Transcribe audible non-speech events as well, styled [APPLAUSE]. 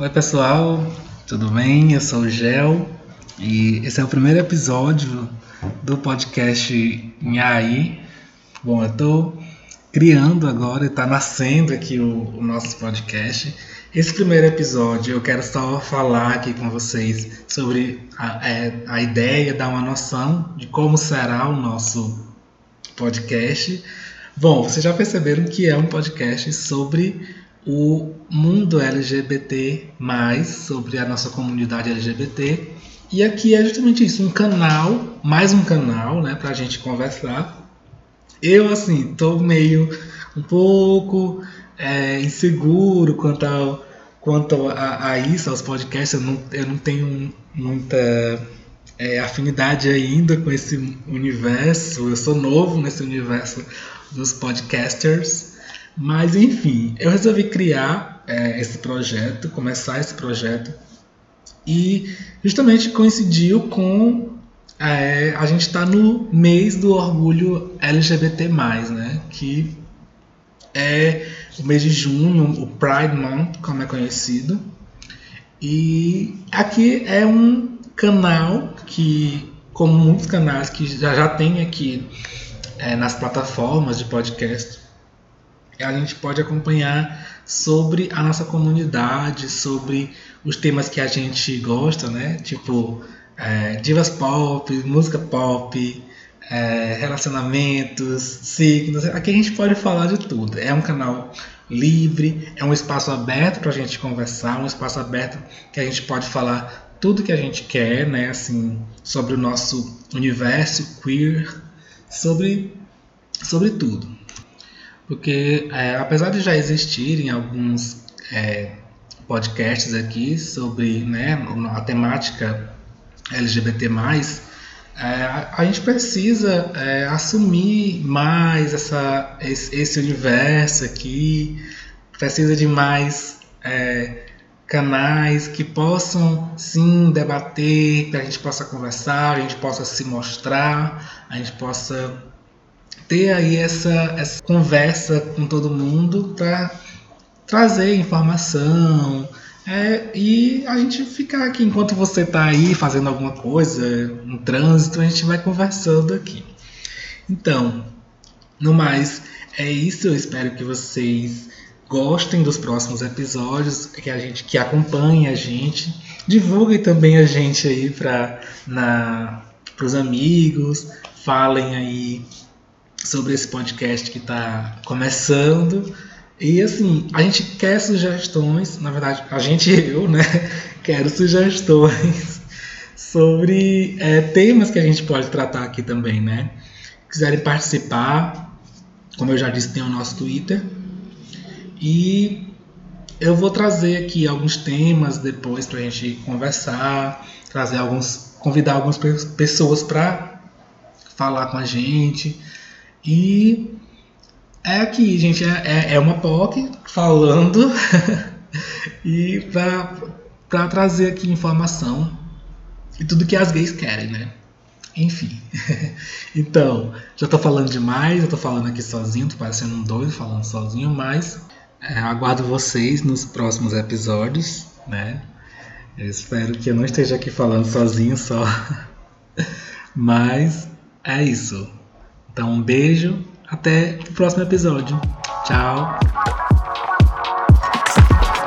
Oi pessoal, tudo bem? Eu sou o Gel e esse é o primeiro episódio do podcast Nhaí. Bom, eu estou criando agora, está nascendo aqui o, o, nosso podcast. Esse primeiro episódio eu quero só falar aqui com vocês sobre a, é, a ideia, dar uma noção de como será o nosso podcast. Bom, vocês já perceberam que é um podcast sobre o mundo LGBT, sobre a nossa comunidade LGBT. E aqui é justamente isso, um canal, mais um canal, né, pra gente conversar. Eu, assim, tô meio um pouco é, inseguro quanto, ao, quanto a, a, isso, aos podcasts. Eu não, eu não tenho muita é, afinidade ainda com esse universo. Eu sou novo nesse universo dos podcasters. Mas enfim, eu resolvi criar é, esse projeto, começar esse projeto, e justamente coincidiu com é, a gente estar tá no mês do orgulho LGBT, né? Que é o mês de junho, o Pride Month, como é conhecido. E aqui é um canal que, como muitos canais que já, já tem aqui é, nas plataformas de podcast, a gente pode acompanhar sobre a nossa comunidade, sobre os temas que a gente gosta, né? Tipo é, divas pop, música pop, é, relacionamentos, signos. Aqui a gente pode falar de tudo. É um canal livre, é um espaço aberto para a gente conversar, um espaço aberto que a gente pode falar tudo que a gente quer, né? Assim, sobre o nosso universo queer, sobre sobre tudo porque é, apesar de já existirem alguns é, podcasts aqui sobre né, a temática LGBT+, é, a gente precisa é, assumir mais essa, esse, esse, universo aqui, precisa de mais é, canais que possam sim debater, que a gente possa conversar, a gente possa se mostrar, a gente possa ter aí essa, essa conversa com todo mundo para trazer informação é, e a gente ficar aqui enquanto você está aí fazendo alguma coisa, no trânsito, a gente vai conversando aqui. Então, no mais, é isso. Eu espero que vocês gostem dos próximos episódios, que a gente que acompanhe a gente, divulguem também a gente aí para os amigos, falem aí sobre esse podcast que está começando. E assim, a gente quer sugestões, na verdade, a gente, eu, né, [LAUGHS] quero sugestões [LAUGHS] sobre é, temas que a gente pode tratar aqui também, né? Quiserem participar, como eu já disse, tem o nosso Twitter. E eu vou trazer aqui alguns temas depois para a gente conversar, trazer alguns, convidar algumas pessoas para falar com a gente e é aqui, gente, é, é, é uma POC falando [LAUGHS] e para trazer aqui informação e tudo que as gays querem, né? Enfim. [LAUGHS] então, já tô falando demais, eu tô falando aqui sozinho, tô parecendo um doido falando sozinho, mas é, aguardo vocês nos próximos episódios, né? Eu espero que eu não esteja aqui falando sozinho só. [LAUGHS] mas é isso. Então, um beijo, até o próximo episódio. Tchau.